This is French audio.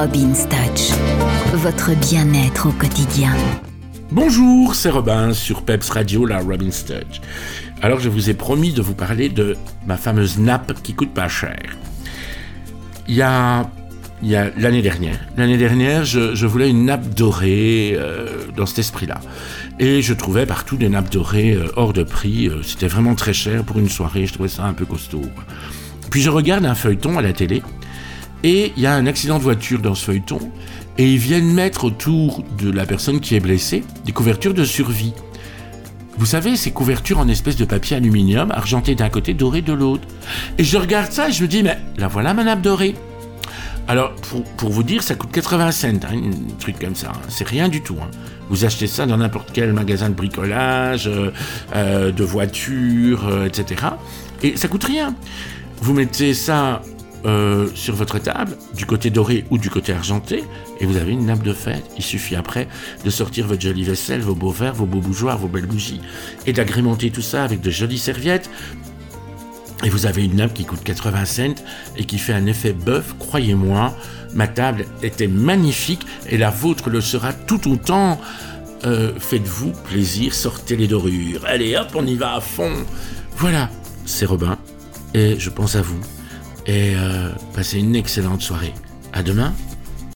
Robin's Touch, votre bien-être au quotidien. Bonjour, c'est Robin sur Peps Radio, la Robin's Touch. Alors je vous ai promis de vous parler de ma fameuse nappe qui coûte pas cher. Il y a, il y a l'année dernière, l'année dernière, je, voulais une nappe dorée euh, dans cet esprit-là. Et je trouvais partout des nappes dorées euh, hors de prix. Euh, c'était vraiment très cher pour une soirée, je trouvais ça un peu costaud. Puis je regarde un feuilleton à la télé et il y a un accident de voiture dans ce feuilleton, et ils viennent mettre autour de la personne qui est blessée des couvertures de survie. Vous savez, ces couvertures en espèce de papier aluminium, argenté d'un côté, doré de l'autre. Et je regarde ça et je me dis, mais la voilà ma nappe dorée. Alors, pour, vous dire, ça coûte 80 cents, hein, un truc comme ça. Hein. C'est rien du tout. Hein. Vous achetez ça dans n'importe quel magasin de bricolage, euh, euh, de voitures, euh, etc. Et ça coûte rien. Vous mettez ça euh, sur votre table, du côté doré ou du côté argenté, et vous avez une nappe de fête. Il suffit après de sortir votre jolie vaisselle, vos beaux verres, vos beaux bougeoirs, vos belles bougies, et d'agrémenter tout ça avec de jolies serviettes. Et vous avez une nappe qui coûte 80 cents et qui fait un effet bœuf, croyez-moi. Ma table était magnifique et la vôtre le sera tout autant. Euh, faites-vous plaisir, sortez les dorures. Allez hop, on y va à fond. Voilà, c'est Robin et je pense à vous et euh, passez une excellente soirée. À demain